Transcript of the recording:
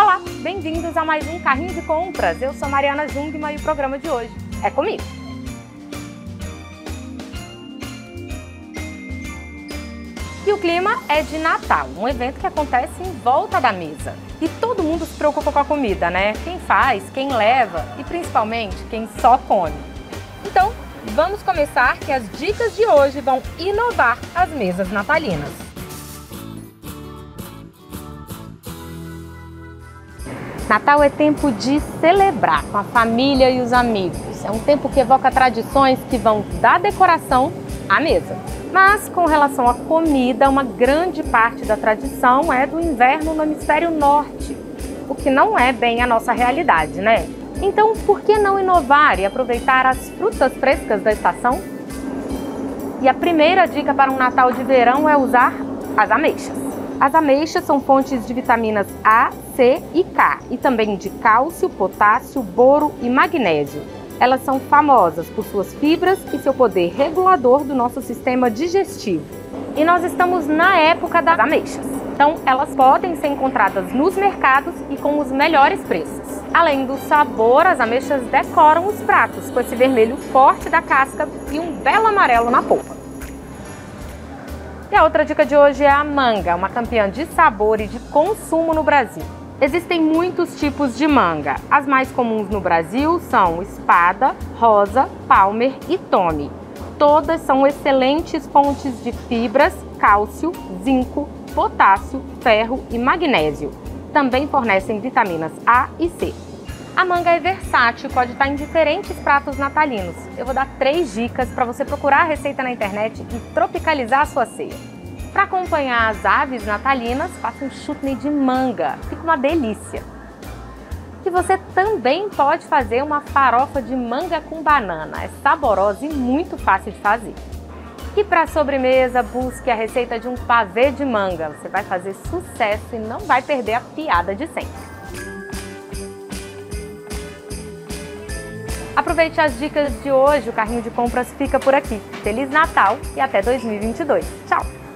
Olá, bem-vindos a mais um Carrinho de Compras. Eu sou Mariana Jungmann e o programa de hoje é comigo. E o clima é de Natal, um evento que acontece em volta da mesa. E todo mundo se preocupa com a comida, né? Quem faz, quem leva e principalmente quem só come. Então, vamos começar que as dicas de hoje vão inovar as mesas natalinas. Natal é tempo de celebrar com a família e os amigos. É um tempo que evoca tradições que vão da decoração à mesa. Mas com relação à comida, uma grande parte da tradição é do inverno no hemisfério norte, o que não é bem a nossa realidade, né? Então, por que não inovar e aproveitar as frutas frescas da estação? E a primeira dica para um Natal de verão é usar as ameixas. As ameixas são fontes de vitaminas A, C e K, e também de cálcio, potássio, boro e magnésio. Elas são famosas por suas fibras e seu poder regulador do nosso sistema digestivo. E nós estamos na época das ameixas. Então, elas podem ser encontradas nos mercados e com os melhores preços. Além do sabor, as ameixas decoram os pratos com esse vermelho forte da casca e um belo amarelo na polpa. E a outra dica de hoje é a manga, uma campeã de sabor e de consumo no Brasil. Existem muitos tipos de manga. As mais comuns no Brasil são espada, rosa, palmer e tome. Todas são excelentes fontes de fibras, cálcio, zinco, potássio, ferro e magnésio. Também fornecem vitaminas A e C. A manga é versátil, pode estar em diferentes pratos natalinos. Eu vou dar três dicas para você procurar a receita na internet e tropicalizar a sua ceia. Para acompanhar as aves natalinas, faça um chutney de manga, fica uma delícia. E você também pode fazer uma farofa de manga com banana, é saborosa e muito fácil de fazer. E para sobremesa, busque a receita de um pavê de manga. Você vai fazer sucesso e não vai perder a piada de sempre. Aproveite as dicas de hoje, o carrinho de compras fica por aqui. Feliz Natal e até 2022. Tchau!